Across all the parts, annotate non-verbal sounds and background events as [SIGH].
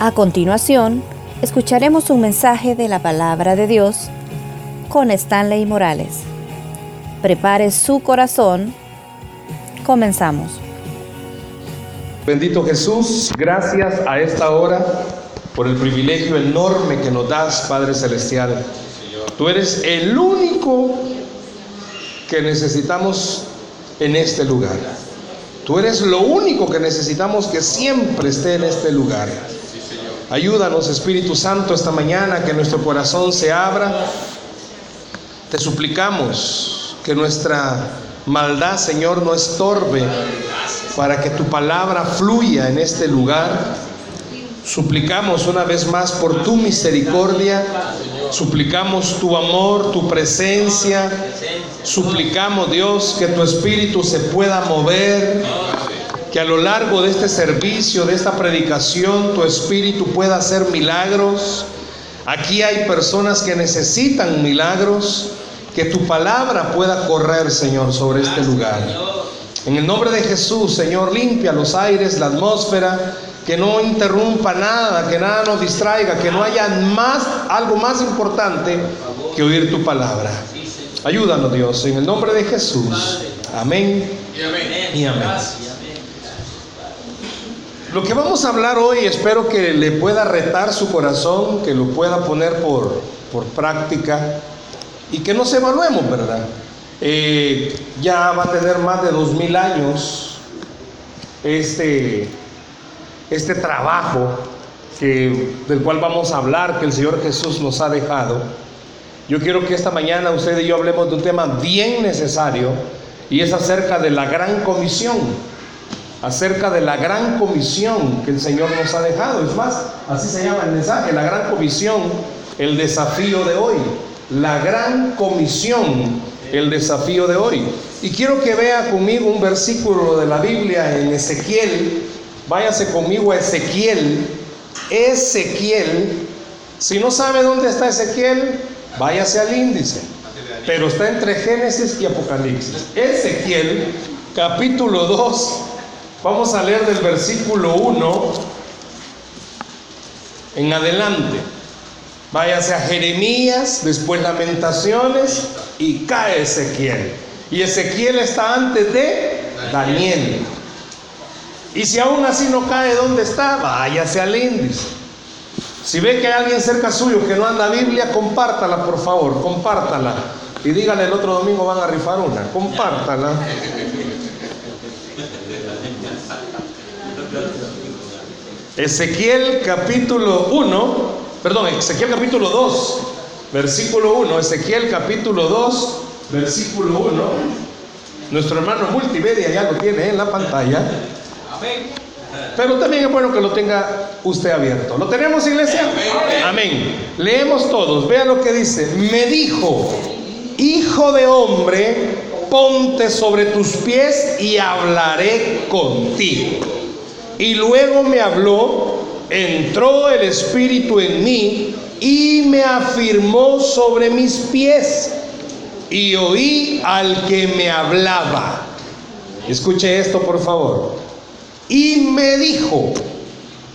A continuación, escucharemos un mensaje de la palabra de Dios con Stanley Morales. Prepare su corazón. Comenzamos. Bendito Jesús, gracias a esta hora por el privilegio enorme que nos das, Padre Celestial. Tú eres el único que necesitamos en este lugar. Tú eres lo único que necesitamos que siempre esté en este lugar. Ayúdanos, Espíritu Santo, esta mañana que nuestro corazón se abra. Te suplicamos que nuestra maldad, Señor, no estorbe para que tu palabra fluya en este lugar. Suplicamos una vez más por tu misericordia, suplicamos tu amor, tu presencia, suplicamos Dios que tu espíritu se pueda mover, que a lo largo de este servicio, de esta predicación, tu espíritu pueda hacer milagros. Aquí hay personas que necesitan milagros, que tu palabra pueda correr, Señor, sobre este lugar. En el nombre de Jesús, Señor, limpia los aires, la atmósfera, que no interrumpa nada, que nada nos distraiga, que no haya más algo más importante que oír tu palabra. Ayúdanos, Dios, en el nombre de Jesús. Amén y amén. Lo que vamos a hablar hoy, espero que le pueda retar su corazón, que lo pueda poner por, por práctica y que nos evaluemos, ¿verdad? Eh, ya va a tener más de dos mil años este, este trabajo que, del cual vamos a hablar, que el Señor Jesús nos ha dejado. Yo quiero que esta mañana usted y yo hablemos de un tema bien necesario y es acerca de la gran comisión acerca de la gran comisión que el Señor nos ha dejado. Es más, así se llama el mensaje, la gran comisión, el desafío de hoy. La gran comisión, el desafío de hoy. Y quiero que vea conmigo un versículo de la Biblia en Ezequiel. Váyase conmigo a Ezequiel. Ezequiel. Si no sabe dónde está Ezequiel, váyase al índice. Pero está entre Génesis y Apocalipsis. Ezequiel, capítulo 2 Vamos a leer del versículo 1 en adelante. Váyase a Jeremías, después Lamentaciones y cae Ezequiel. Y Ezequiel está antes de Daniel. Y si aún así no cae donde está, váyase al índice. Si ve que hay alguien cerca suyo que no anda Biblia, compártala por favor, compártala. Y dígale el otro domingo van a rifar una, compártala. Ezequiel capítulo 1, perdón, Ezequiel capítulo 2, versículo 1, Ezequiel capítulo 2, versículo 1. Nuestro hermano multimedia ya lo tiene en la pantalla. Pero también es bueno que lo tenga usted abierto. ¿Lo tenemos, iglesia? Amén. Leemos todos. Vea lo que dice. Me dijo, hijo de hombre, ponte sobre tus pies y hablaré contigo. Y luego me habló, entró el Espíritu en mí y me afirmó sobre mis pies. Y oí al que me hablaba. Escuche esto, por favor. Y me dijo,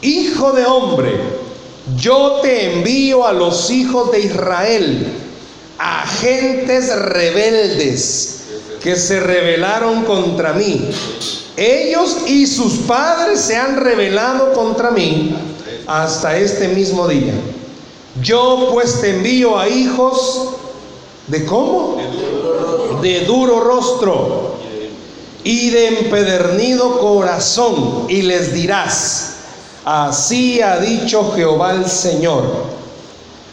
Hijo de hombre, yo te envío a los hijos de Israel, a gentes rebeldes que se rebelaron contra mí ellos y sus padres se han rebelado contra mí hasta este mismo día. Yo pues te envío a hijos de cómo? De duro rostro y de empedernido corazón y les dirás, así ha dicho Jehová el Señor.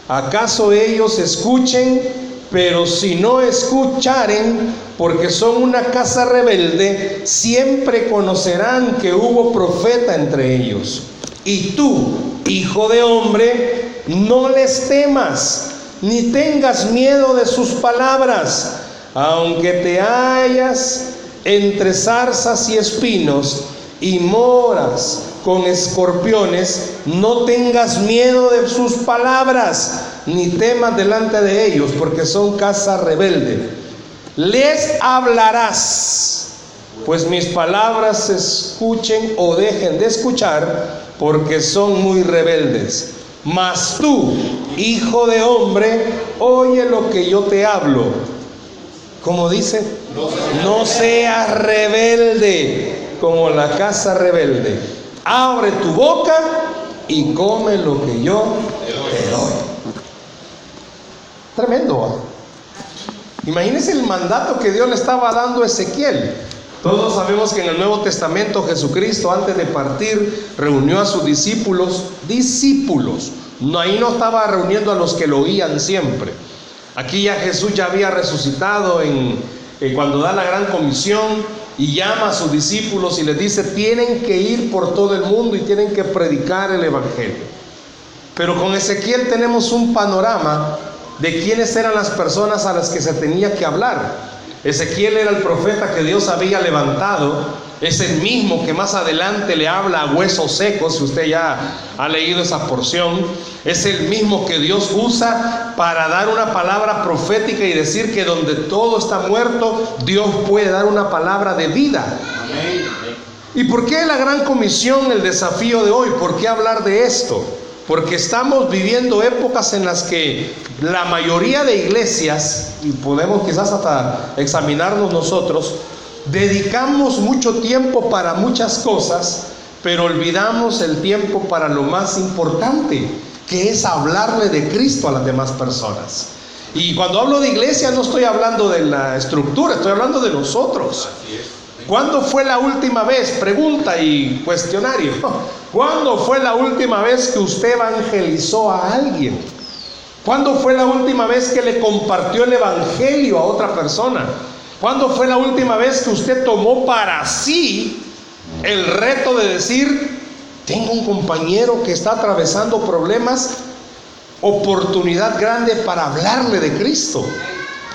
¿Acaso ellos escuchen? Pero si no escucharen, porque son una casa rebelde, siempre conocerán que hubo profeta entre ellos. Y tú, hijo de hombre, no les temas, ni tengas miedo de sus palabras, aunque te hallas entre zarzas y espinos y moras con escorpiones, no tengas miedo de sus palabras, ni temas delante de ellos, porque son casa rebelde les hablarás, pues mis palabras se escuchen o dejen de escuchar, porque son muy rebeldes. Mas tú, hijo de hombre, oye lo que yo te hablo. Como dice, no seas rebelde como la casa rebelde. Abre tu boca y come lo que yo te doy. Tremendo. Imagínense el mandato que Dios le estaba dando a Ezequiel. Todos sabemos que en el Nuevo Testamento Jesucristo antes de partir reunió a sus discípulos, discípulos. No, ahí no estaba reuniendo a los que lo oían siempre. Aquí ya Jesús ya había resucitado en, en cuando da la gran comisión y llama a sus discípulos y les dice, tienen que ir por todo el mundo y tienen que predicar el Evangelio. Pero con Ezequiel tenemos un panorama de quiénes eran las personas a las que se tenía que hablar. Ezequiel era el profeta que Dios había levantado, es el mismo que más adelante le habla a huesos secos, si usted ya ha leído esa porción, es el mismo que Dios usa para dar una palabra profética y decir que donde todo está muerto, Dios puede dar una palabra de vida. ¿Y por qué la gran comisión, el desafío de hoy? ¿Por qué hablar de esto? Porque estamos viviendo épocas en las que la mayoría de iglesias, y podemos quizás hasta examinarnos nosotros, dedicamos mucho tiempo para muchas cosas, pero olvidamos el tiempo para lo más importante, que es hablarle de Cristo a las demás personas. Y cuando hablo de iglesia no estoy hablando de la estructura, estoy hablando de nosotros. ¿Cuándo fue la última vez? Pregunta y cuestionario. [LAUGHS] ¿Cuándo fue la última vez que usted evangelizó a alguien? ¿Cuándo fue la última vez que le compartió el evangelio a otra persona? ¿Cuándo fue la última vez que usted tomó para sí el reto de decir, tengo un compañero que está atravesando problemas, oportunidad grande para hablarle de Cristo?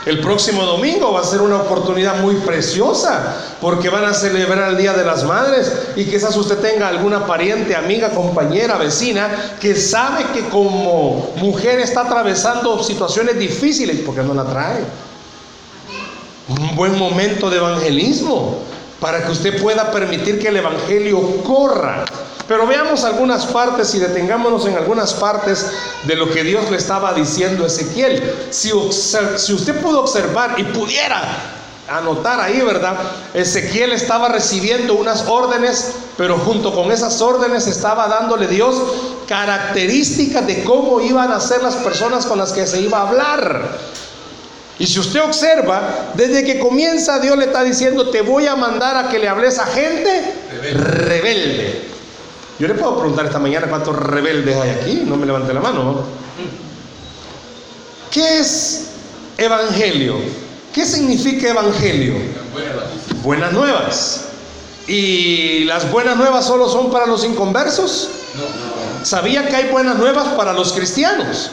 El próximo domingo va a ser una oportunidad muy preciosa porque van a celebrar el Día de las Madres y quizás usted tenga alguna pariente, amiga, compañera, vecina que sabe que como mujer está atravesando situaciones difíciles porque no la trae. Un buen momento de evangelismo para que usted pueda permitir que el Evangelio corra pero veamos algunas partes y detengámonos en algunas partes de lo que Dios le estaba diciendo a Ezequiel. Si, usted pudo observar y pudiera anotar ahí, ¿verdad? Ezequiel estaba recibiendo unas órdenes, pero junto con esas órdenes estaba dándole Dios características de cómo iban a ser las personas con las que se iba a hablar. Y si usted observa, desde que comienza Dios le está diciendo, te voy a mandar a que le hables a gente rebelde. Yo le puedo preguntar esta mañana cuántos rebeldes hay aquí, no me levante la mano. ¿Qué es evangelio? ¿Qué significa evangelio? Buenas nuevas. ¿Y las buenas nuevas solo son para los inconversos? ¿Sabía que hay buenas nuevas para los cristianos?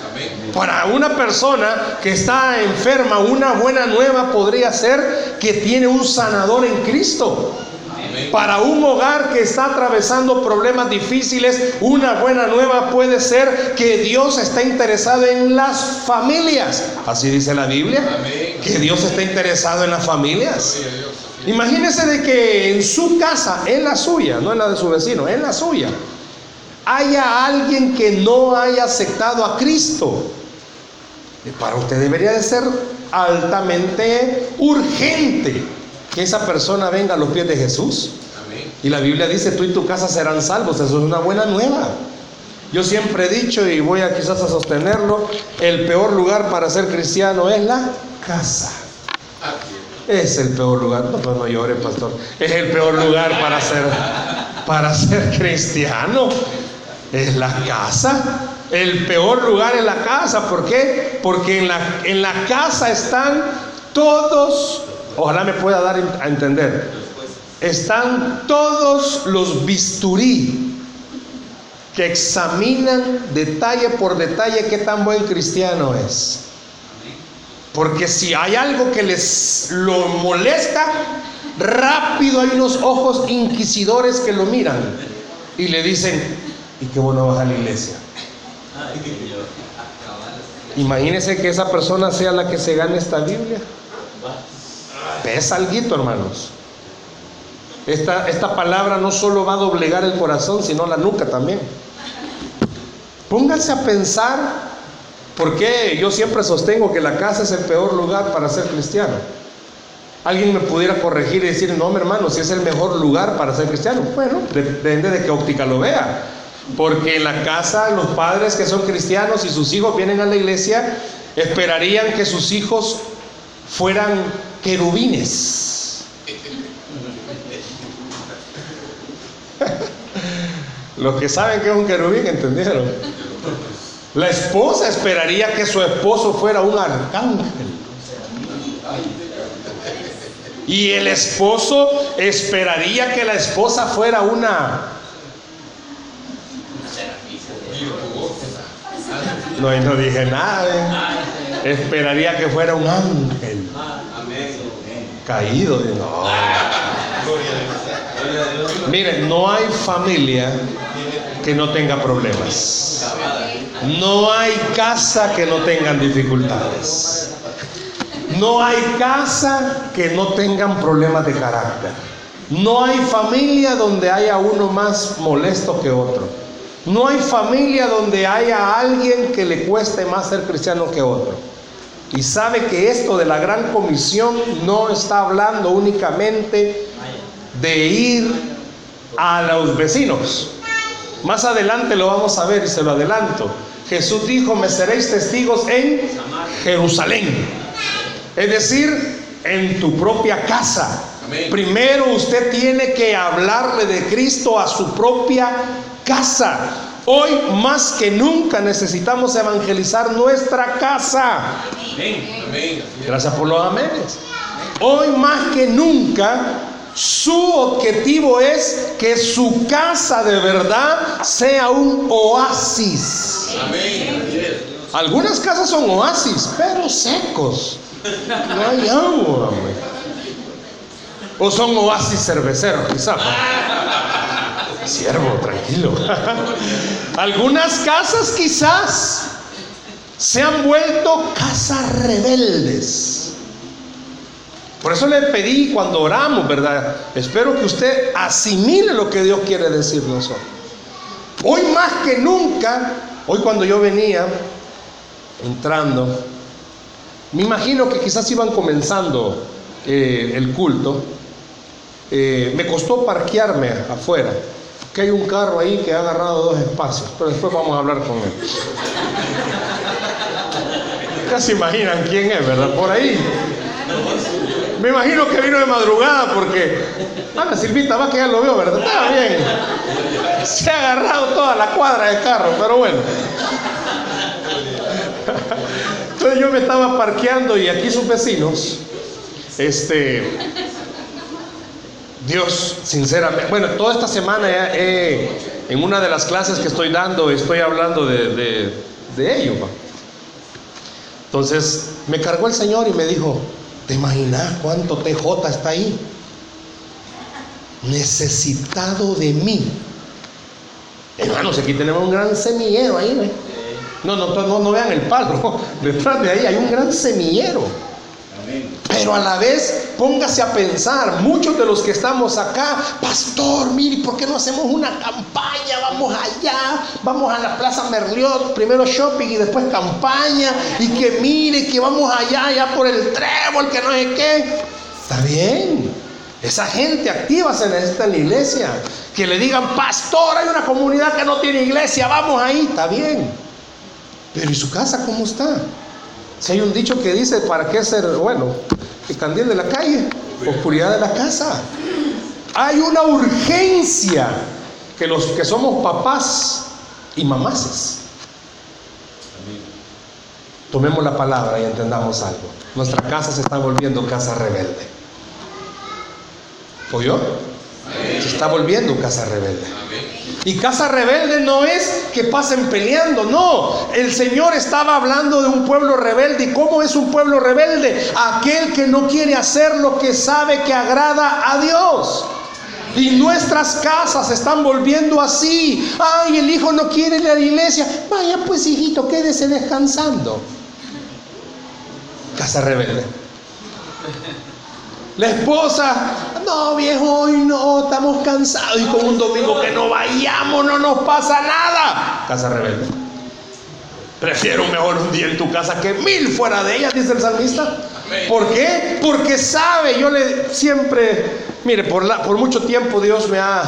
Para una persona que está enferma, una buena nueva podría ser que tiene un sanador en Cristo. Para un hogar que está atravesando problemas difíciles, una buena nueva puede ser que Dios está interesado en las familias. Así dice la Biblia, que Dios está interesado en las familias. Imagínese de que en su casa, en la suya, no en la de su vecino, en la suya, haya alguien que no haya aceptado a Cristo. Para usted debería de ser altamente urgente que esa persona venga a los pies de Jesús. Y la Biblia dice, tú y tu casa serán salvos. Eso es una buena nueva. Yo siempre he dicho, y voy a quizás a sostenerlo, el peor lugar para ser cristiano es la casa. Es el peor lugar. No, no, no llore, pastor. Es el peor lugar para ser, para ser cristiano. Es la casa. El peor lugar es la casa. ¿Por qué? Porque en la, en la casa están todos Ojalá me pueda dar a entender. Están todos los bisturí que examinan detalle por detalle qué tan buen cristiano es. Porque si hay algo que les lo molesta, rápido hay unos ojos inquisidores que lo miran y le dicen, ¿y qué bueno vas a la iglesia? Imagínese que esa persona sea la que se gane esta Biblia. Pesa algo, hermanos. Esta, esta palabra no solo va a doblegar el corazón, sino la nuca también. Pónganse a pensar por qué yo siempre sostengo que la casa es el peor lugar para ser cristiano. Alguien me pudiera corregir y decir, no, mi hermano, si es el mejor lugar para ser cristiano. Bueno, depende de qué óptica lo vea. Porque en la casa los padres que son cristianos y sus hijos vienen a la iglesia, esperarían que sus hijos fueran querubines. [LAUGHS] Los que saben que es un querubín entendieron. La esposa esperaría que su esposo fuera un arcángel. Y el esposo esperaría que la esposa fuera una... No, no dije nada. ¿eh? Esperaría que fuera un ángel. Caído. No. Miren, no hay familia que no tenga problemas. No hay casa que no tengan dificultades. No hay casa que no tengan problemas de carácter. No hay familia donde haya uno más molesto que otro. No hay familia donde haya alguien que le cueste más ser cristiano que otro. Y sabe que esto de la gran comisión no está hablando únicamente de ir a los vecinos. Más adelante lo vamos a ver y se lo adelanto. Jesús dijo, me seréis testigos en Jerusalén. Es decir, en tu propia casa. Primero usted tiene que hablarle de Cristo a su propia casa. Hoy más que nunca necesitamos evangelizar nuestra casa. Gracias por los amenes. Hoy más que nunca su objetivo es que su casa de verdad sea un oasis. Algunas casas son oasis, pero secos. No hay agua. O son oasis cerveceros, quizás. [LAUGHS] Siervo, tranquilo. [LAUGHS] Algunas casas quizás se han vuelto casas rebeldes. Por eso le pedí cuando oramos, ¿verdad? Espero que usted asimile lo que Dios quiere decirnos hoy. Hoy más que nunca, hoy cuando yo venía entrando, me imagino que quizás iban comenzando eh, el culto. Eh, me costó parquearme afuera, que hay un carro ahí que ha agarrado dos espacios, pero después vamos a hablar con él. Casi imaginan quién es, ¿verdad? Por ahí. Me imagino que vino de madrugada porque. Ana Silvita, va que ya lo veo, ¿verdad? Está bien. Se ha agarrado toda la cuadra de carro, pero bueno. Entonces yo me estaba parqueando y aquí sus vecinos, este, Dios, sinceramente, bueno, toda esta semana en una de las clases que estoy dando, estoy hablando de, de, ello. Entonces me cargó el Señor y me dijo, ¿Te imaginas cuánto TJ está ahí? Necesitado de mí. Hermanos, aquí tenemos un gran semillero ahí, No, no, no, no vean el palo. [LAUGHS] Detrás de ahí hay un gran semillero. Pero a la vez, póngase a pensar, muchos de los que estamos acá, pastor, mire, ¿por qué no hacemos una campaña? Vamos allá, vamos a la Plaza Merliot, primero shopping y después campaña, y que mire, que vamos allá, allá por el trébol, que no sé qué. Está bien. Esa gente activa se necesita en la iglesia. Que le digan, pastor, hay una comunidad que no tiene iglesia, vamos ahí, está bien. Pero ¿y su casa cómo está? Si hay un dicho que dice, ¿para qué ser, bueno, el candil de la calle, oscuridad de la casa? Hay una urgencia que los que somos papás y mamases. Tomemos la palabra y entendamos algo. Nuestra casa se está volviendo casa rebelde. ¿Oyó? Se está volviendo casa rebelde. Y casa rebelde no es que pasen peleando, no. El Señor estaba hablando de un pueblo rebelde. ¿Y cómo es un pueblo rebelde? Aquel que no quiere hacer lo que sabe que agrada a Dios. Y nuestras casas están volviendo así. Ay, el hijo no quiere ir a la iglesia. Vaya pues, hijito, quédese descansando. Casa rebelde. La esposa, No, viejo, hoy no, estamos cansados. Y con un domingo que no vayamos, no nos pasa nada. Casa rebelde. Prefiero mejor un día en tu casa que mil fuera de ella, dice el salmista. ¿Por qué? Porque sabe, yo le siempre, mire, por, la, por mucho tiempo Dios me ha,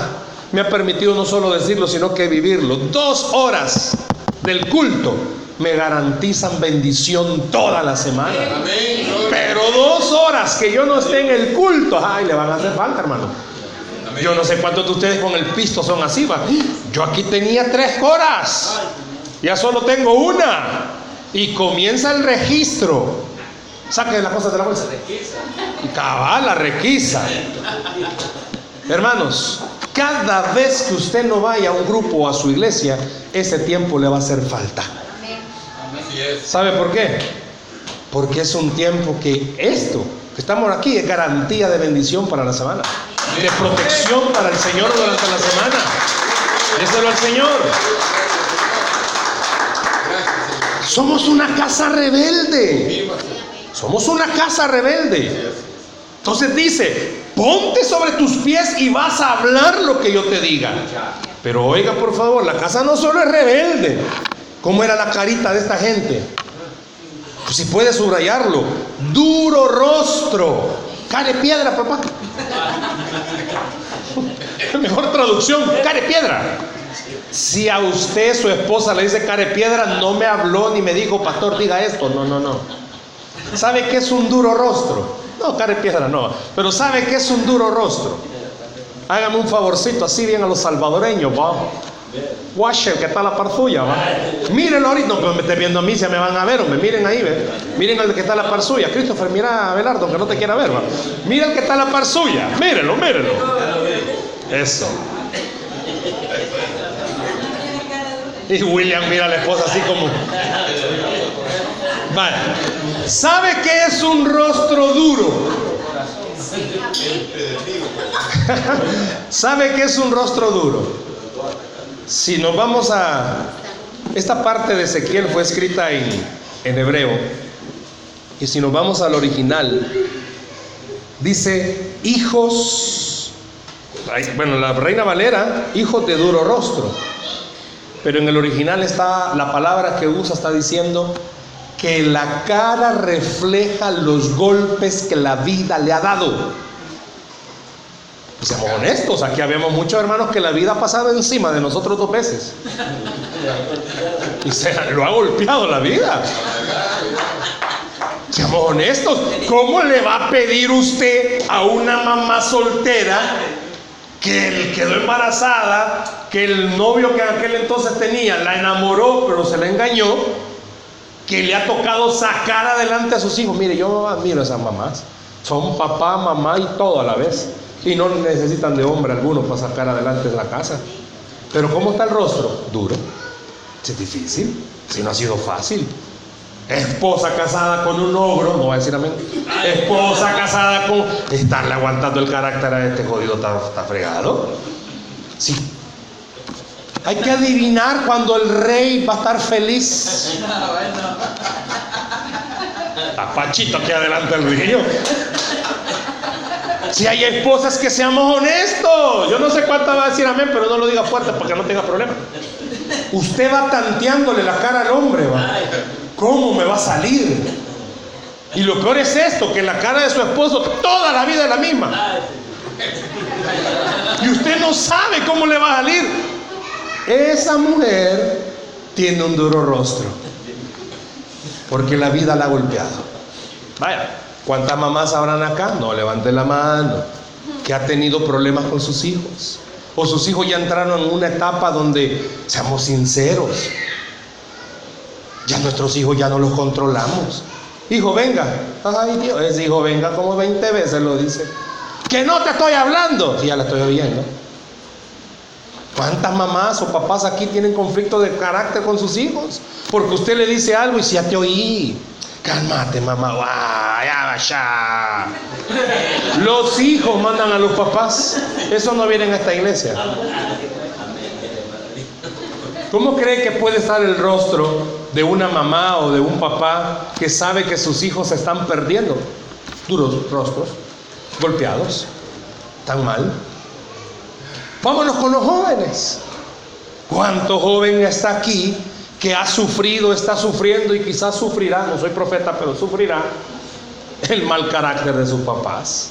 me ha permitido no solo decirlo, sino que vivirlo. Dos horas del culto me garantizan bendición toda la semana. Pero dos horas que yo no esté en el culto, ay, le van a hacer falta, hermano. Yo no sé cuántos de ustedes con el pisto son así, va. Yo aquí tenía tres horas, ya solo tengo una. Y comienza el registro. Saque las cosas de la bolsa. Y cabal, la requisa. Hermanos, cada vez que usted no vaya a un grupo o a su iglesia, ese tiempo le va a hacer falta. ¿Sabe por qué? Porque es un tiempo que esto, que estamos aquí, es garantía de bendición para la semana, de protección para el Señor durante la semana. Déselo al Señor. Somos una casa rebelde. Somos una casa rebelde. Entonces dice, ponte sobre tus pies y vas a hablar lo que yo te diga. Pero oiga, por favor, la casa no solo es rebelde. ¿Cómo era la carita de esta gente? Pues si puede subrayarlo. Duro rostro. Care piedra, papá. [LAUGHS] Mejor traducción, care piedra. Si a usted, su esposa, le dice care piedra, no me habló ni me dijo, pastor, diga esto. No, no, no. ¿Sabe qué es un duro rostro? No, care piedra no. Pero ¿sabe qué es un duro rostro? Hágame un favorcito, así bien a los salvadoreños, va. Washer, que está la parzulla, va. Mírenlo ahorita, no, me esté viendo a mí, se me van a ver, hombre. Miren ahí, ve. Miren el que está la parzulla. Christopher, mira a Belardo, que no te quiera ver, va. Mira el que está la parzulla. Mírenlo, mírenlo. Eso. Y William mira a la esposa así como. Vale. ¿Sabe qué es un rostro duro? [LAUGHS] ¿Sabe qué es un rostro duro? Si nos vamos a... Esta parte de Ezequiel fue escrita en, en hebreo. Y si nos vamos al original, dice hijos, bueno, la reina Valera, hijos de duro rostro. Pero en el original está, la palabra que usa está diciendo que la cara refleja los golpes que la vida le ha dado. Seamos honestos, aquí habíamos muchos hermanos que la vida ha pasado encima de nosotros dos veces. Y se lo ha golpeado la vida. Seamos honestos, ¿cómo le va a pedir usted a una mamá soltera que quedó embarazada, que el novio que aquel entonces tenía la enamoró, pero se la engañó, que le ha tocado sacar adelante a sus hijos? Mire, yo admiro a esas mamás. Son papá, mamá y todo a la vez. Y no necesitan de hombre alguno para sacar adelante la casa. Pero ¿cómo está el rostro? Duro. Es difícil. Si no ha sido fácil. Esposa casada con un ogro, no va a decir amén. Esposa casada con. Estarle aguantando el carácter a este jodido está fregado. Sí. Hay que adivinar cuando el rey va a estar feliz. Apachito aquí adelante el río. Si hay esposas que seamos honestos, yo no sé cuánta va a decir amén, pero no lo diga fuerte para que no tenga problema. Usted va tanteándole la cara al hombre, va. ¿Cómo me va a salir? Y lo peor es esto, que la cara de su esposo toda la vida es la misma. Y usted no sabe cómo le va a salir. Esa mujer tiene un duro rostro. Porque la vida la ha golpeado. Vaya. ¿Cuántas mamás habrán acá? No, levante la mano. Que ha tenido problemas con sus hijos. O sus hijos ya entraron en una etapa donde, seamos sinceros, ya nuestros hijos ya no los controlamos. Hijo, venga. Ay, Dios, ese hijo, venga como 20 veces lo dice. Que no te estoy hablando. Sí, ya la estoy oyendo. ¿Cuántas mamás o papás aquí tienen conflicto de carácter con sus hijos? Porque usted le dice algo y si ya te oí. Cálmate, mamá. Vaya, vaya. Los hijos mandan a los papás. Eso no viene a esta iglesia. ¿Cómo cree que puede estar el rostro de una mamá o de un papá que sabe que sus hijos se están perdiendo? Duros rostros, golpeados. tan mal. Vámonos con los jóvenes. ¿Cuánto joven está aquí que ha sufrido, está sufriendo y quizás sufrirá, no soy profeta, pero sufrirá el mal carácter de sus papás?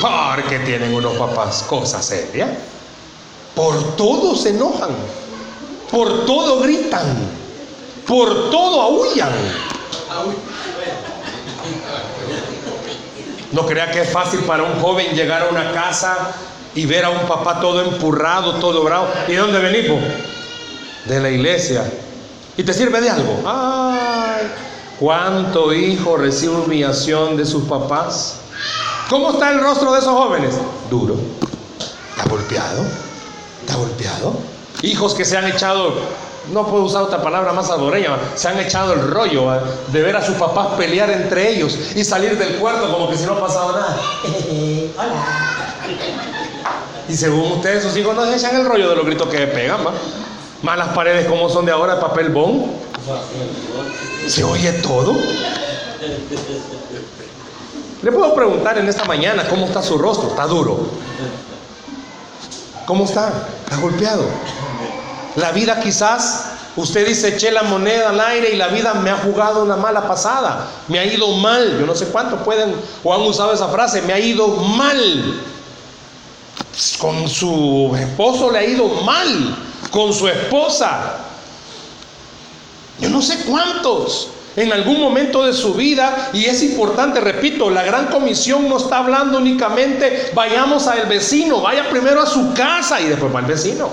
Porque tienen unos papás cosa seria. Por todo se enojan, por todo gritan, por todo aullan. No crea que es fácil para un joven llegar a una casa y ver a un papá todo empurrado, todo bravo. ¿Y de dónde venimos? De la iglesia. ¿Y te sirve de algo? Ay, ¿cuánto hijo recibe humillación de sus papás? ¿Cómo está el rostro de esos jóvenes? Duro. Está golpeado. Está golpeado. Hijos que se han echado, no puedo usar otra palabra más salvadoreña, se han echado el rollo de ver a sus papás pelear entre ellos y salir del cuarto como que si no ha pasado nada. [LAUGHS] Hola. Y según ustedes, sus hijos no se echan el rollo de los gritos que pegan, ¿va? Más las paredes como son de ahora papel bond. Se oye todo. Le puedo preguntar en esta mañana cómo está su rostro. Está duro. ¿Cómo está? Está golpeado. La vida quizás, usted dice, eché la moneda al aire y la vida me ha jugado una mala pasada. Me ha ido mal. Yo no sé cuántos pueden o han usado esa frase. Me ha ido mal. Con su esposo le ha ido mal. Con su esposa. Yo no sé cuántos en algún momento de su vida, y es importante, repito, la gran comisión no está hablando únicamente, vayamos al vecino, vaya primero a su casa y después va al vecino.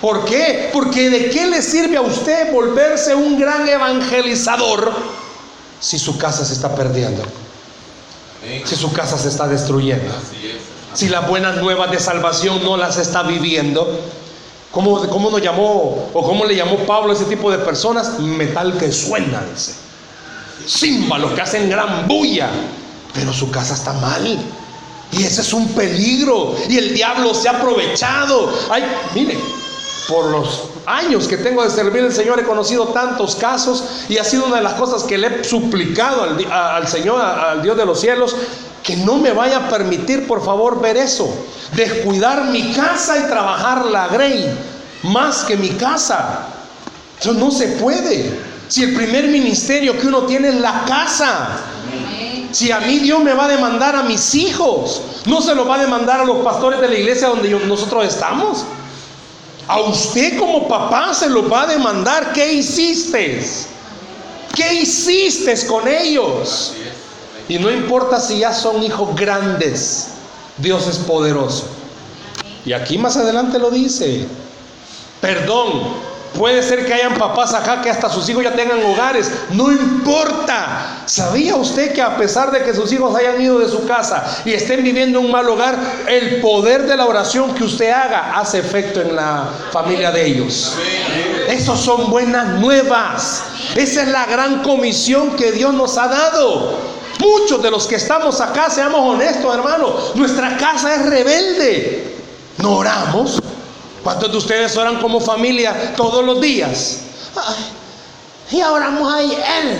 ¿Por qué? Porque de qué le sirve a usted volverse un gran evangelizador si su casa se está perdiendo, si su casa se está destruyendo, si las buenas nuevas de salvación no las está viviendo. ¿Cómo, ¿Cómo, nos llamó o cómo le llamó Pablo a ese tipo de personas? Metal que suena, dice. Címbalos que hacen gran bulla, pero su casa está mal. Y ese es un peligro. Y el diablo se ha aprovechado. Ay, mire, por los años que tengo de servir al Señor he conocido tantos casos y ha sido una de las cosas que le he suplicado al, al Señor, al Dios de los cielos, que no me vaya a permitir, por favor, ver eso. Descuidar mi casa y trabajar la grey más que mi casa. Eso no se puede. Si el primer ministerio que uno tiene es la casa. Si a mí Dios me va a demandar a mis hijos, no se lo va a demandar a los pastores de la iglesia donde nosotros estamos. A usted como papá se lo va a demandar. ¿Qué hiciste? ¿Qué hiciste con ellos? Y no importa si ya son hijos grandes, Dios es poderoso. Y aquí más adelante lo dice. Perdón, puede ser que hayan papás acá que hasta sus hijos ya tengan hogares. No importa. ¿Sabía usted que a pesar de que sus hijos hayan ido de su casa y estén viviendo un mal hogar, el poder de la oración que usted haga hace efecto en la familia de ellos? Esos son buenas nuevas. Esa es la gran comisión que Dios nos ha dado. Muchos de los que estamos acá, seamos honestos, hermano, nuestra casa es rebelde. No oramos. ¿Cuántos de ustedes oran como familia todos los días? y oramos ahí Él.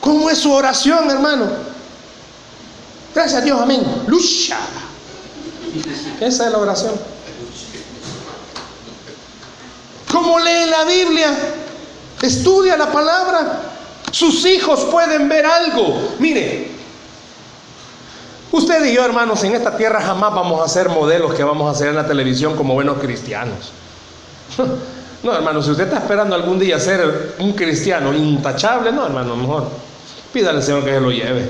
¿Cómo es su oración, hermano? Gracias a Dios, amén. Lucha. Esa es la oración. ¿Cómo lee la Biblia? Estudia la palabra. Sus hijos pueden ver algo. Mire, usted y yo, hermanos, en esta tierra jamás vamos a ser modelos que vamos a hacer en la televisión como buenos cristianos. [LAUGHS] No, hermano, si usted está esperando algún día ser un cristiano intachable, no, hermano, mejor pídale al Señor que se lo lleve.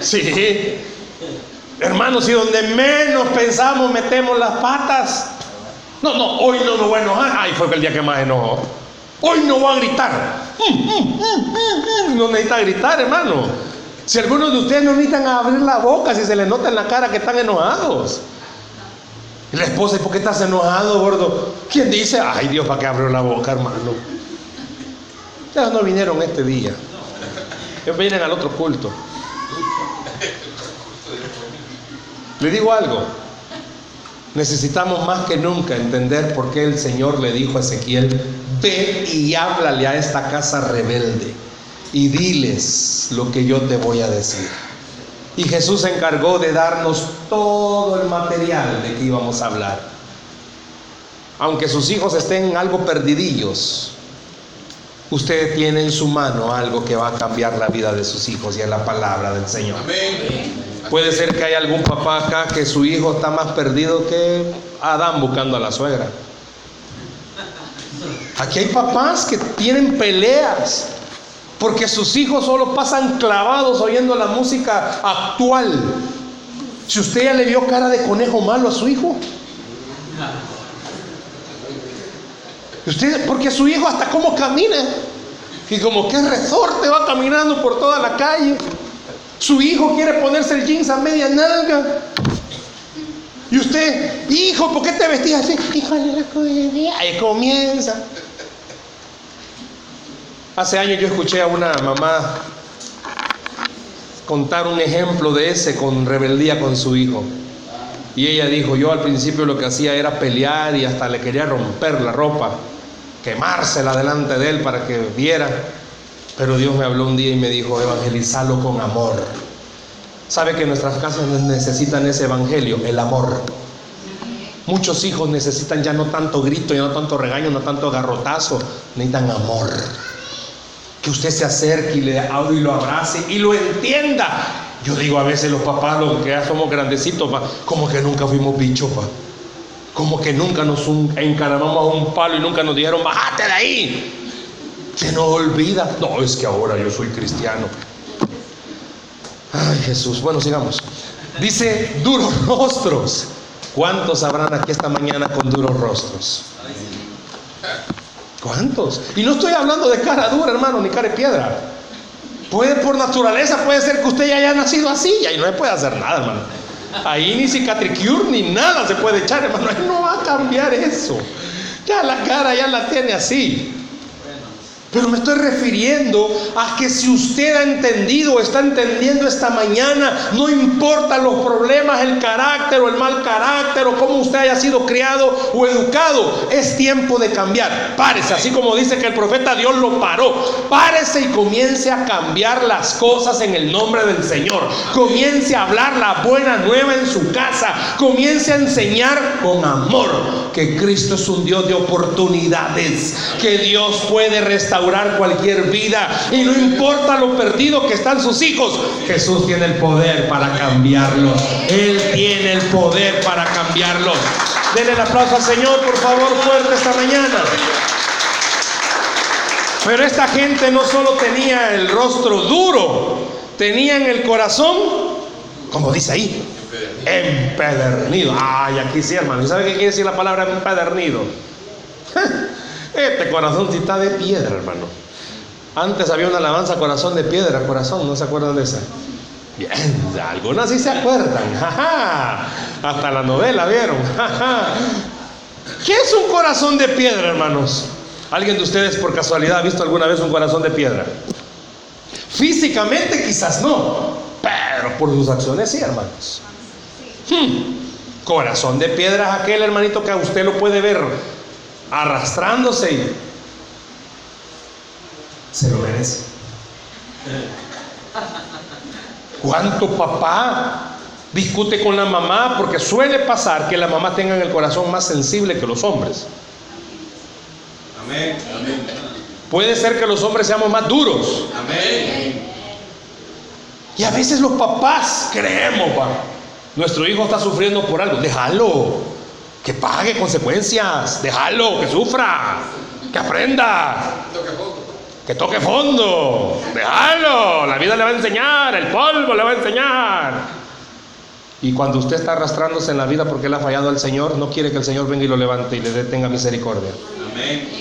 Sí. Hermanos, si donde menos pensamos metemos las patas. No, no, hoy no me voy a enojar. Ay, fue el día que más enojó. Hoy no va a gritar. No necesita gritar, hermano. Si algunos de ustedes no necesitan abrir la boca, si se les nota en la cara que están enojados. Y la esposa, ¿y por qué estás enojado, gordo? ¿Quién dice? Ay, Dios, ¿para qué abrió la boca, hermano? Ya no vinieron este día. Ellos vienen al otro culto. Le digo algo. Necesitamos más que nunca entender por qué el Señor le dijo a Ezequiel, ve y háblale a esta casa rebelde y diles lo que yo te voy a decir. Y Jesús se encargó de darnos todo el material de que íbamos a hablar. Aunque sus hijos estén algo perdidillos, usted tiene en su mano algo que va a cambiar la vida de sus hijos y es la palabra del Señor. Puede ser que haya algún papá acá que su hijo está más perdido que Adán buscando a la suegra. Aquí hay papás que tienen peleas porque sus hijos solo pasan clavados oyendo la música actual. Si usted ya le vio cara de conejo malo a su hijo. Porque su hijo hasta cómo camina. Y como que resorte va caminando por toda la calle. Su hijo quiere ponerse el jeans a media nalga. Y usted, hijo, ¿por qué te vestías así? ahí comienza. Hace años yo escuché a una mamá contar un ejemplo de ese con rebeldía con su hijo. Y ella dijo, yo al principio lo que hacía era pelear y hasta le quería romper la ropa, quemársela delante de él para que viera. Pero Dios me habló un día y me dijo, evangelizalo con amor. ¿Sabe que nuestras casas necesitan ese evangelio? El amor. Muchos hijos necesitan ya no tanto grito, ya no tanto regaño, no tanto garrotazo, necesitan amor que usted se acerque y le y lo abrace y lo entienda. Yo digo a veces los papás, los que ya somos grandecitos, como que nunca fuimos bichos, como que nunca nos encaramamos a un palo y nunca nos dijeron, bájate de ahí. Se nos olvida. No, es que ahora yo soy cristiano. Ay, Jesús. Bueno, sigamos. Dice duros rostros. ¿Cuántos habrán aquí esta mañana con duros rostros? ¿Cuántos? Y no estoy hablando de cara dura, hermano, ni cara de piedra. Puede por naturaleza, puede ser que usted ya haya nacido así y ahí no se puede hacer nada, hermano. Ahí ni cicatricure ni nada se puede echar, hermano. Ahí no va a cambiar eso. Ya la cara ya la tiene así. Pero me estoy refiriendo a que si usted ha entendido o está entendiendo esta mañana, no importa los problemas, el carácter o el mal carácter o cómo usted haya sido criado o educado, es tiempo de cambiar. Párese, así como dice que el profeta Dios lo paró. Párese y comience a cambiar las cosas en el nombre del Señor. Comience a hablar la buena nueva en su casa. Comience a enseñar con amor que Cristo es un Dios de oportunidades, que Dios puede restaurar cualquier vida. Y no importa lo perdido que están sus hijos, Jesús tiene el poder para cambiarlos. Él tiene el poder para cambiarlos. Denle el aplauso al Señor, por favor, fuerte esta mañana. Pero esta gente no solo tenía el rostro duro, tenían el corazón, como dice ahí, empedernido. Ay, aquí sí, hermano. ¿Y sabe qué quiere decir la palabra empedernido? [LAUGHS] Este corazón sí está de piedra, hermano. Antes había una alabanza corazón de piedra, corazón, ¿no se acuerdan de esa? Bien, [LAUGHS] algunas sí se acuerdan. [LAUGHS] Hasta la novela vieron. [LAUGHS] ¿Qué es un corazón de piedra, hermanos? ¿Alguien de ustedes por casualidad ha visto alguna vez un corazón de piedra? Físicamente quizás no, pero por sus acciones sí, hermanos. Hmm. Corazón de piedra es aquel hermanito que a usted lo puede ver arrastrándose y se lo merece. ¿Cuánto papá discute con la mamá? Porque suele pasar que la mamá tenga el corazón más sensible que los hombres. Amén. Puede ser que los hombres seamos más duros. Amén. Y a veces los papás creemos, nuestro hijo está sufriendo por algo, déjalo que pague consecuencias, déjalo, que sufra, que aprenda, que toque fondo, déjalo, la vida le va a enseñar, el polvo le va a enseñar. Y cuando usted está arrastrándose en la vida porque le ha fallado al Señor, no quiere que el Señor venga y lo levante y le detenga misericordia.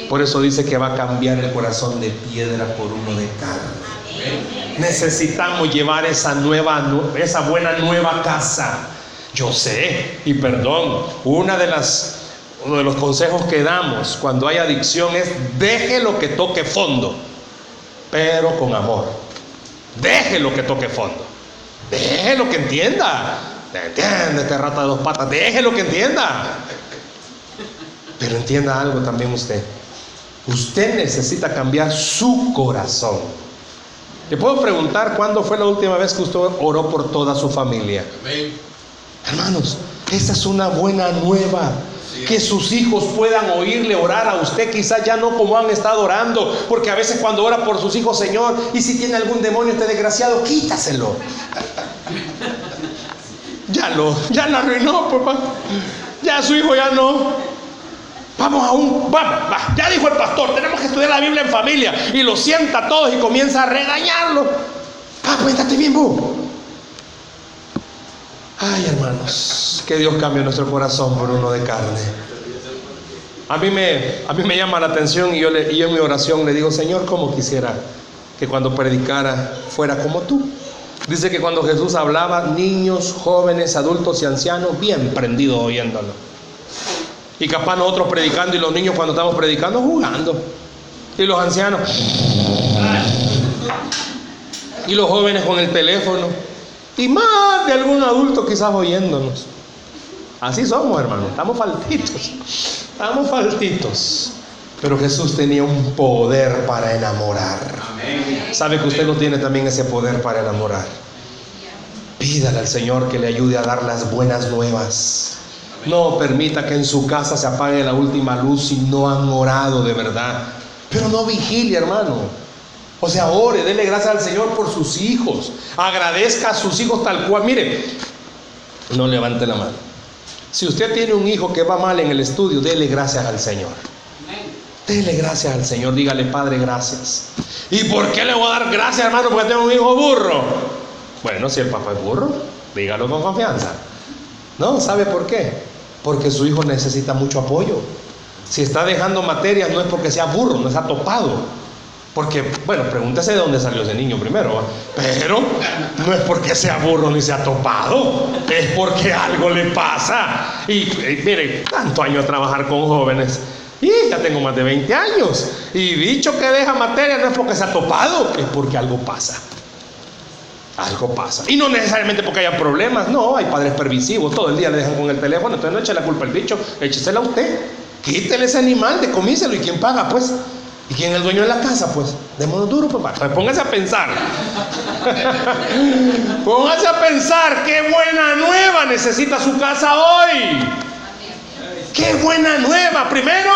Por eso dice que va a cambiar el corazón de piedra por uno de carne. Necesitamos llevar esa nueva, esa buena nueva casa yo sé, y perdón, una de las uno de los consejos que damos cuando hay adicción es deje lo que toque fondo, pero con amor. Deje lo que toque fondo. Deje lo que entienda. Entiende, este rata de dos patas. Deje lo que entienda. Pero entienda algo también usted. Usted necesita cambiar su corazón. Le puedo preguntar cuándo fue la última vez que usted oró por toda su familia. Hermanos, esa es una buena nueva. Que sus hijos puedan oírle orar a usted, quizás ya no como han estado orando, porque a veces cuando ora por sus hijos, Señor, y si tiene algún demonio este desgraciado, quítaselo. [LAUGHS] Ya lo, ya lo arruinó, papá. Ya su hijo ya no. Vamos a un, vamos, ya dijo el pastor, tenemos que estudiar la Biblia en familia. Y lo sienta a todos y comienza a regañarlo. Papá, estate bien, vos. Ay, hermanos, que Dios cambie nuestro corazón por uno de carne. A mí me, a mí me llama la atención y yo, le, y yo en mi oración le digo, Señor, ¿cómo quisiera que cuando predicara fuera como tú? Dice que cuando Jesús hablaba, niños, jóvenes, adultos y ancianos, bien prendidos oyéndolo. Y capaz nosotros predicando y los niños cuando estamos predicando jugando. Y los ancianos. Y los jóvenes con el teléfono. Y más de algún adulto quizás oyéndonos. Así somos, hermanos. Estamos faltitos. Estamos faltitos. Pero Jesús tenía un poder para enamorar. Sabe que usted no tiene también ese poder para enamorar. Pídale al Señor que le ayude a dar las buenas nuevas. No permita que en su casa se apague la última luz si no han orado de verdad. Pero no vigile, hermano. O sea, ore, dele gracias al Señor por sus hijos. Agradezca a sus hijos tal cual. Mire, no levante la mano. Si usted tiene un hijo que va mal en el estudio, dele gracias al Señor. Dele gracias al Señor, dígale, Padre, gracias. ¿Y por qué le voy a dar gracias, hermano? Porque tengo un hijo burro. Bueno, si el papá es burro, dígalo con confianza. No, ¿sabe por qué? Porque su hijo necesita mucho apoyo. Si está dejando materias no es porque sea burro, no está topado. Porque, bueno, pregúntese de dónde salió ese niño primero. Pero no es porque sea burro ni sea topado, es porque algo le pasa. Y, y mire, tanto años a trabajar con jóvenes y ya tengo más de 20 años. Y dicho que deja materia no es porque se ha topado, es porque algo pasa. Algo pasa. Y no necesariamente porque haya problemas, no, hay padres permisivos, todo el día le dejan con el teléfono, entonces no eche la culpa al bicho, échesela a usted. Quítele ese animal, decomíselo y quién paga, pues. ¿Y quién es el dueño de la casa? Pues démonos duro, papá. Póngase a pensar. [LAUGHS] póngase a pensar qué buena nueva necesita su casa hoy. Qué buena nueva. Primero,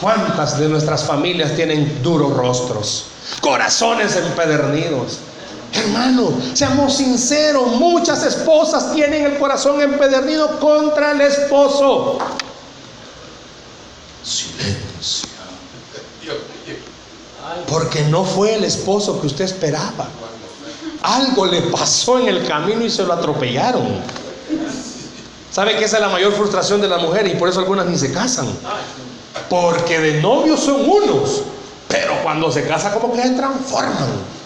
¿cuántas de nuestras familias tienen duros rostros? Corazones empedernidos. Hermano, seamos sinceros, muchas esposas tienen el corazón empedernido contra el esposo. Silencio. Porque no fue el esposo que usted esperaba. Algo le pasó en el camino y se lo atropellaron. ¿Sabe que esa es la mayor frustración de la mujer y por eso algunas ni se casan? Porque de novios son unos, pero cuando se casa como que se transforman.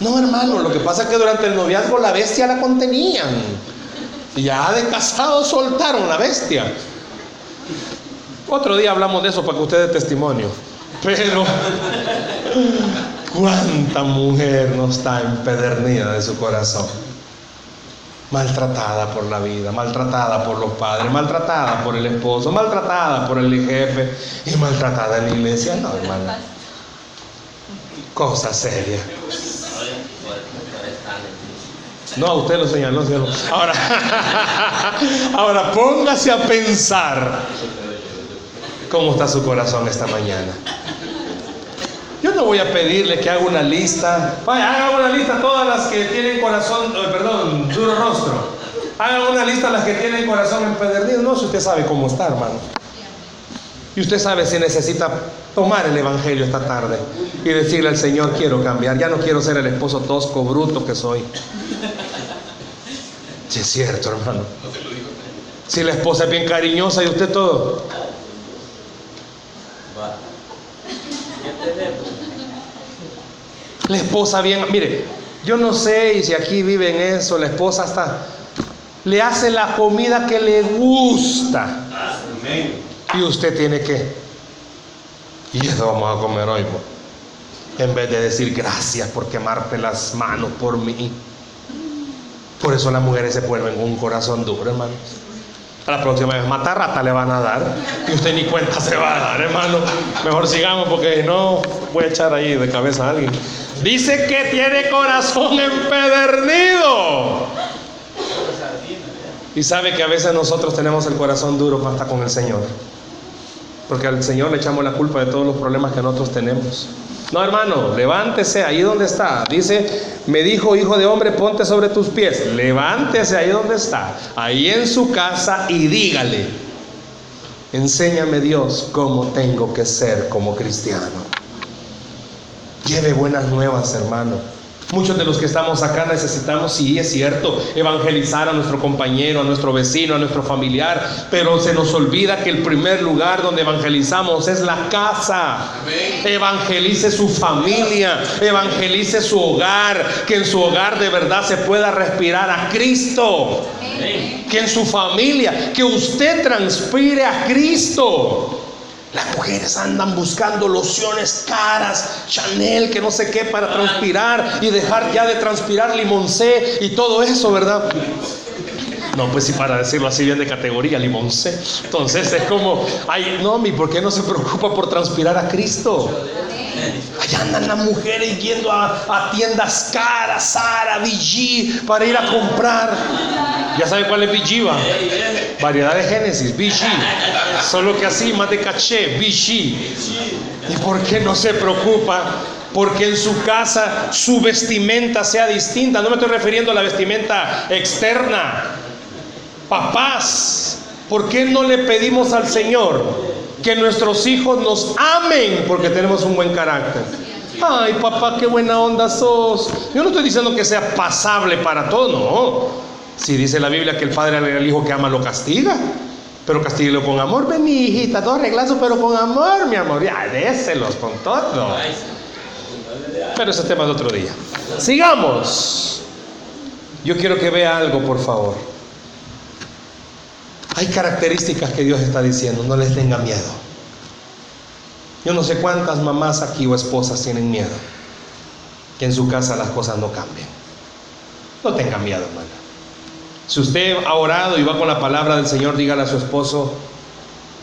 No, hermano, lo que pasa es que durante el noviazgo la bestia la contenían. Ya de casado soltaron la bestia. Otro día hablamos de eso para que usted dé testimonio. Pero, ¿cuánta mujer no está empedernida de su corazón? maltratada por la vida, maltratada por los padres, maltratada por el esposo, maltratada por el jefe y maltratada en la iglesia. No, hermano. Cosa seria. No, usted lo señaló, Ahora, [LAUGHS] ahora póngase a pensar cómo está su corazón esta mañana. No voy a pedirle que haga una lista. Vaya, haga una lista todas las que tienen corazón, eh, perdón, duro rostro. Haga una lista las que tienen corazón empedernido. No, si usted sabe cómo está, hermano. Y usted sabe si necesita tomar el Evangelio esta tarde y decirle al Señor, quiero cambiar, ya no quiero ser el esposo tosco, bruto que soy. Si es cierto, hermano. Si la esposa es bien cariñosa y usted todo. La esposa bien, mire, yo no sé si aquí viven eso, la esposa hasta le hace la comida que le gusta. Y usted tiene que, y eso vamos a comer hoy, en vez de decir gracias por quemarte las manos por mí. Por eso las mujeres se vuelven un corazón duro, hermanos. A la próxima vez mata rata le van a dar y usted ni cuenta se va a dar, hermano. Mejor sigamos porque no voy a echar ahí de cabeza a alguien. Dice que tiene corazón [LAUGHS] empedernido. Y sabe que a veces nosotros tenemos el corazón duro hasta con el Señor. Porque al Señor le echamos la culpa de todos los problemas que nosotros tenemos. No, hermano, levántese ahí donde está. Dice, me dijo, hijo de hombre, ponte sobre tus pies. Levántese ahí donde está, ahí en su casa y dígale, enséñame Dios cómo tengo que ser como cristiano. Lleve buenas nuevas, hermano. Muchos de los que estamos acá necesitamos, sí, es cierto, evangelizar a nuestro compañero, a nuestro vecino, a nuestro familiar, pero se nos olvida que el primer lugar donde evangelizamos es la casa. Evangelice su familia, evangelice su hogar, que en su hogar de verdad se pueda respirar a Cristo. Que en su familia, que usted transpire a Cristo. Las mujeres andan buscando lociones caras, Chanel, que no sé qué, para transpirar y dejar ya de transpirar limoncé y todo eso, ¿verdad? No, pues sí, para decirlo así bien de categoría, limoncé. Entonces es como, ay, no, mi, ¿por qué no se preocupa por transpirar a Cristo? Allá andan las mujeres yendo a, tiendas caras, Sara, VG, para ir a comprar. ¿Ya sabe cuál es VG? Va? Variedad de Génesis, VG. Solo que así, más de caché, VG. ¿Y por qué no se preocupa? Porque en su casa su vestimenta sea distinta. No me estoy refiriendo a la vestimenta externa. Papás, ¿por qué no le pedimos al Señor que nuestros hijos nos amen porque tenemos un buen carácter. Ay, papá, qué buena onda sos. Yo no estoy diciendo que sea pasable para todo, no. Si dice la Biblia que el padre al hijo que ama lo castiga, pero castíguelo con amor. Ven, mi hijita, todo arreglado, pero con amor, mi amor. Ya, déselos con todo. Pero ese tema de otro día. Sigamos. Yo quiero que vea algo, por favor. Hay características que Dios está diciendo, no les tenga miedo. Yo no sé cuántas mamás aquí o esposas tienen miedo que en su casa las cosas no cambien. No tenga miedo, hermano. Si usted ha orado y va con la palabra del Señor, dígale a su esposo,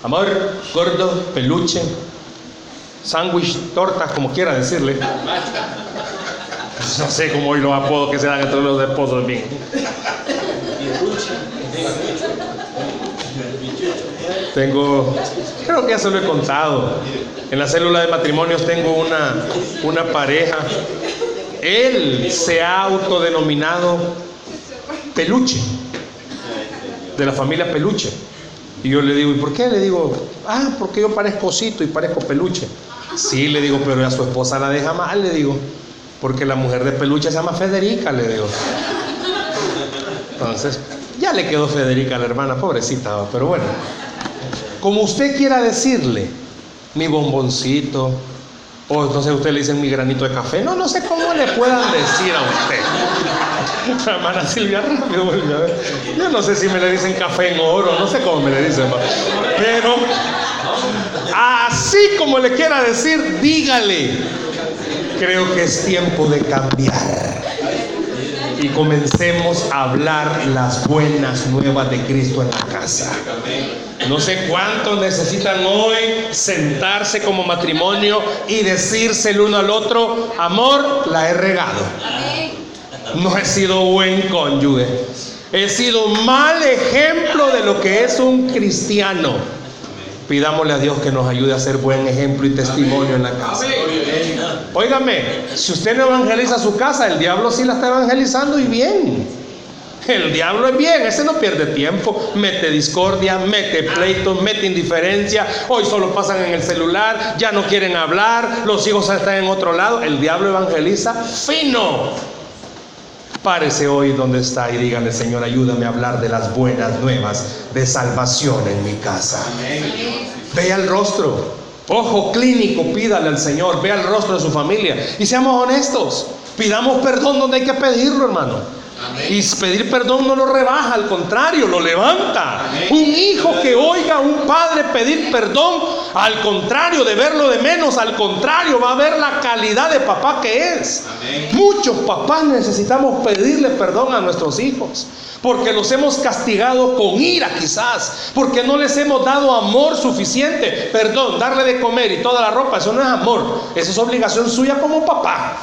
amor, gordo, peluche, sándwich, torta, como quiera decirle. No sé cómo hoy los apodos que se dan entre los esposos bien. Tengo, creo que ya se lo he contado. En la célula de matrimonios tengo una, una pareja. Él se ha autodenominado peluche, de la familia peluche. Y yo le digo, ¿y por qué? Le digo, ah, porque yo parezco osito y parezco peluche. Sí, le digo, pero a su esposa la deja mal, le digo, porque la mujer de peluche se llama Federica, le digo. Entonces, ya le quedó Federica a la hermana, pobrecita, pero bueno como usted quiera decirle, mi bomboncito, o sé, usted le dicen mi granito de café, no, no sé cómo le puedan decir a usted. [LAUGHS] La hermana Silvia rápido, yo no sé si me le dicen café en oro, no sé cómo me le dicen, pero así como le quiera decir, dígale, creo que es tiempo de cambiar. Y comencemos a hablar las buenas nuevas de Cristo en la casa. No sé cuántos necesitan hoy sentarse como matrimonio y decirse el uno al otro, amor, la he regado. No he sido buen cónyuge. He sido mal ejemplo de lo que es un cristiano. Pidámosle a Dios que nos ayude a ser buen ejemplo y testimonio en la casa. Óigame, si usted no evangeliza su casa, el diablo sí la está evangelizando y bien. El diablo es bien, ese no pierde tiempo, mete discordia, mete pleitos, mete indiferencia, hoy solo pasan en el celular, ya no quieren hablar, los hijos están en otro lado, el diablo evangeliza fino. Párese hoy donde está y dígale, Señor, ayúdame a hablar de las buenas nuevas de salvación en mi casa. Vea el rostro, ojo clínico, pídale al Señor, vea el rostro de su familia. Y seamos honestos, pidamos perdón donde hay que pedirlo, hermano. Y pedir perdón no lo rebaja, al contrario, lo levanta. Un hijo que oiga a un padre pedir perdón, al contrario de verlo de menos, al contrario, va a ver la calidad de papá que es. Muchos papás necesitamos pedirle perdón a nuestros hijos. porque los hemos castigado con ira quizás, porque no les hemos dado amor suficiente. Perdón, darle de comer y toda la ropa, eso no es amor, eso es obligación suya como papá.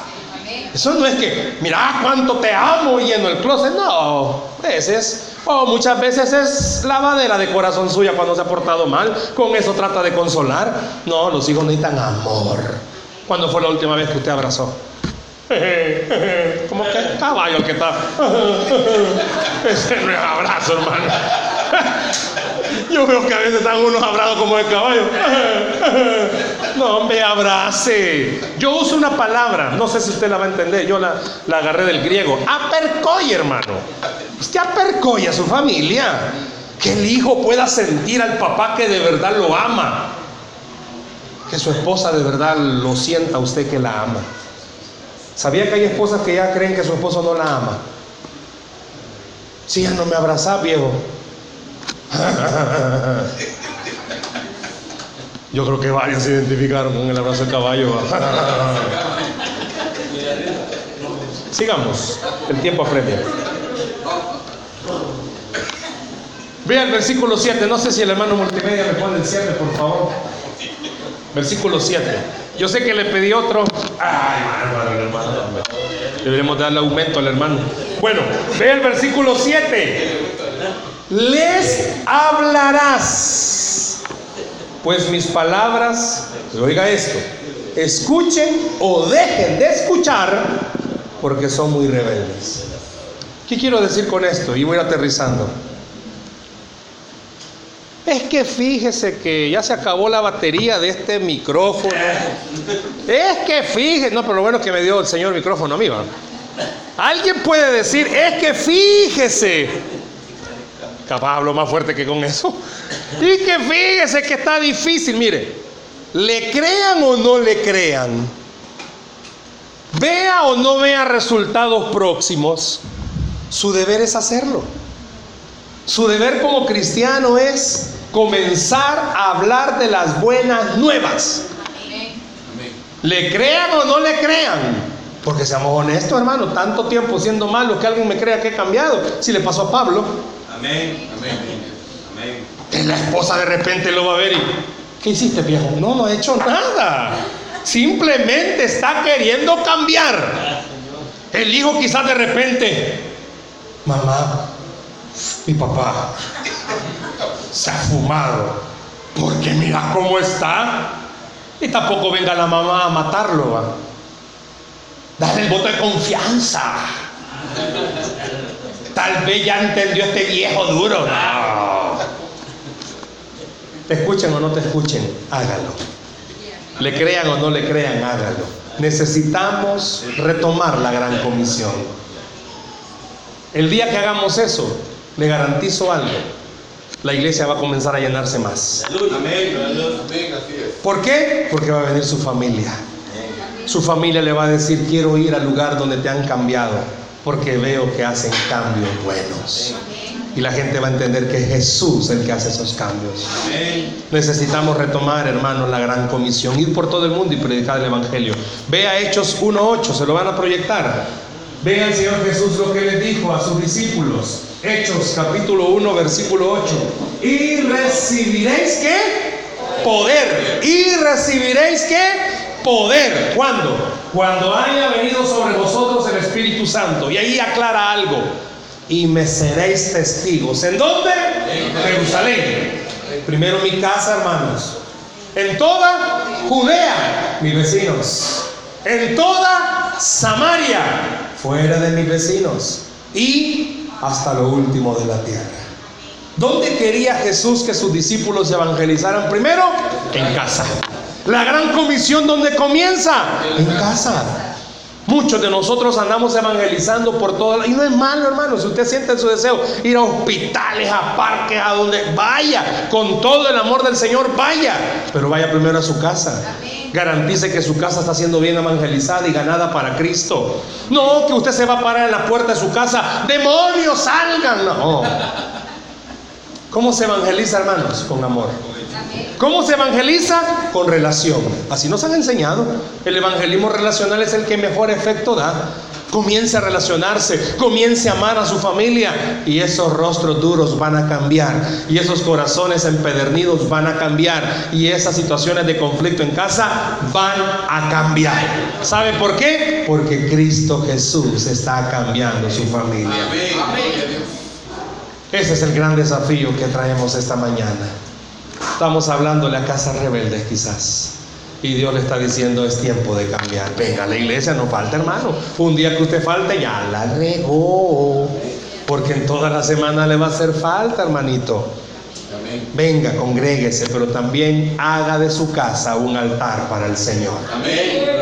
Eso no es que, mira cuánto te amo y en el closet, no, veces, o muchas veces es lavadera de corazón suya cuando se ha portado mal, con eso trata de consolar. No, los hijos necesitan amor. ¿Cuándo fue la última vez que usted abrazó? [LAUGHS] Como que caballo que está. [LAUGHS] Ese no abrazo, hermano. [LAUGHS] Yo veo que a veces están unos abrazados como el caballo. [LAUGHS] No me abrace. Yo uso una palabra, no sé si usted la va a entender, yo la, la agarré del griego. Apercoy, hermano. Usted apercoy a su familia. Que el hijo pueda sentir al papá que de verdad lo ama. Que su esposa de verdad lo sienta usted que la ama. ¿Sabía que hay esposas que ya creen que su esposo no la ama? Si ya no me abrazás, viejo. [LAUGHS] Yo creo que varios se identificaron con el abrazo del caballo. [LAUGHS] Sigamos, el tiempo apremia. Vea el versículo 7. No sé si el hermano multimedia me pone el 7, por favor. Versículo 7. Yo sé que le pedí otro. Ay, hermano, hermano. Deberíamos darle aumento al hermano. Bueno, ve el versículo 7. Les hablarás. Pues mis palabras, oiga esto, escuchen o dejen de escuchar porque son muy rebeldes. ¿Qué quiero decir con esto? Y voy aterrizando. Es que fíjese que ya se acabó la batería de este micrófono. Es que fíjese, no, pero lo bueno que me dio el señor micrófono a mí. Alguien puede decir, es que fíjese. Capaz hablo más fuerte que con eso. Y que fíjese que está difícil, mire. Le crean o no le crean. Vea o no vea resultados próximos. Su deber es hacerlo. Su deber como cristiano es comenzar a hablar de las buenas nuevas. Le crean o no le crean. Porque seamos honestos, hermano, tanto tiempo siendo malo que alguien me crea que he cambiado. Si le pasó a Pablo. Amén. Amén. Que la esposa de repente lo va a ver y. ¿Qué hiciste, viejo? No, no he hecho nada. Simplemente está queriendo cambiar. El hijo quizás de repente. Mamá, mi papá se ha fumado. Porque mira cómo está. Y tampoco venga la mamá a matarlo. ¿va? Dale el voto de confianza. Tal vez ya entendió este viejo duro. No. Te escuchen o no te escuchen, hágalo. Le crean o no le crean, hágalo. Necesitamos retomar la gran comisión. El día que hagamos eso, le garantizo algo. La iglesia va a comenzar a llenarse más. ¿Por qué? Porque va a venir su familia. Su familia le va a decir, quiero ir al lugar donde te han cambiado, porque veo que hacen cambios buenos. Y la gente va a entender que es Jesús el que hace esos cambios. Necesitamos retomar, hermanos, la gran comisión, ir por todo el mundo y predicar el Evangelio. Vea Hechos 1.8, se lo van a proyectar. Vea el Señor Jesús lo que le dijo a sus discípulos. Hechos capítulo 1, versículo 8. Y recibiréis qué? Poder. Y recibiréis qué? Poder. ¿Cuándo? Cuando haya venido sobre vosotros el Espíritu Santo. Y ahí aclara algo. Y me seréis testigos. ¿En dónde? En Jerusalén. Primero mi casa, hermanos. En toda Judea, mis vecinos. En toda Samaria, fuera de mis vecinos. Y hasta lo último de la tierra. ¿Dónde quería Jesús que sus discípulos evangelizaran primero? En casa. La gran comisión, ¿dónde comienza? En casa. Muchos de nosotros andamos evangelizando por todo. Y no es malo, hermano. Si usted siente en su deseo ir a hospitales, a parques, a donde vaya, con todo el amor del Señor, vaya. Pero vaya primero a su casa. Garantice que su casa está siendo bien evangelizada y ganada para Cristo. No que usted se va a parar en la puerta de su casa. Demonios, salgan. No. ¿Cómo se evangeliza, hermanos? Con amor. ¿Cómo se evangeliza? Con relación. Así nos han enseñado. El evangelismo relacional es el que mejor efecto da. Comience a relacionarse, comience a amar a su familia y esos rostros duros van a cambiar y esos corazones empedernidos van a cambiar y esas situaciones de conflicto en casa van a cambiar. ¿Sabe por qué? Porque Cristo Jesús está cambiando su familia. Ese es el gran desafío que traemos esta mañana. Estamos hablándole a casas rebeldes quizás. Y Dios le está diciendo es tiempo de cambiar. Venga, la iglesia no falta, hermano. Un día que usted falte ya la regó. Porque en toda la semana le va a hacer falta, hermanito. Venga, congréguese, pero también haga de su casa un altar para el Señor.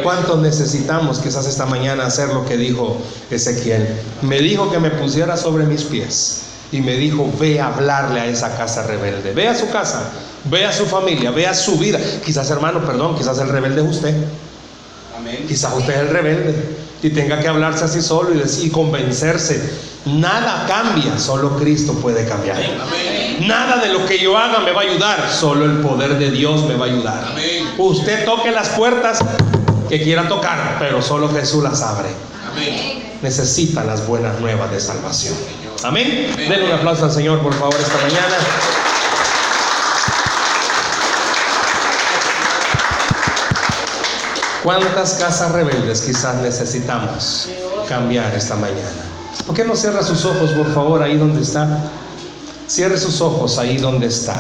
¿Cuántos necesitamos quizás esta mañana hacer lo que dijo Ezequiel? Me dijo que me pusiera sobre mis pies y me dijo, ve a hablarle a esa casa rebelde. Ve a su casa, ve a su familia, ve a su vida. Quizás hermano, perdón, quizás el rebelde es usted. Quizás usted es el rebelde y tenga que hablarse así solo y, decir, y convencerse. Nada cambia, solo Cristo puede cambiar. Nada de lo que yo haga me va a ayudar, solo el poder de Dios me va a ayudar. Usted toque las puertas que quiera tocar, pero solo Jesús las abre. Necesita las buenas nuevas de salvación. Amén. Denle un aplauso al Señor, por favor, esta mañana. ¿Cuántas casas rebeldes quizás necesitamos cambiar esta mañana? ¿Por qué no cierra sus ojos, por favor, ahí donde está? Cierre sus ojos ahí donde está.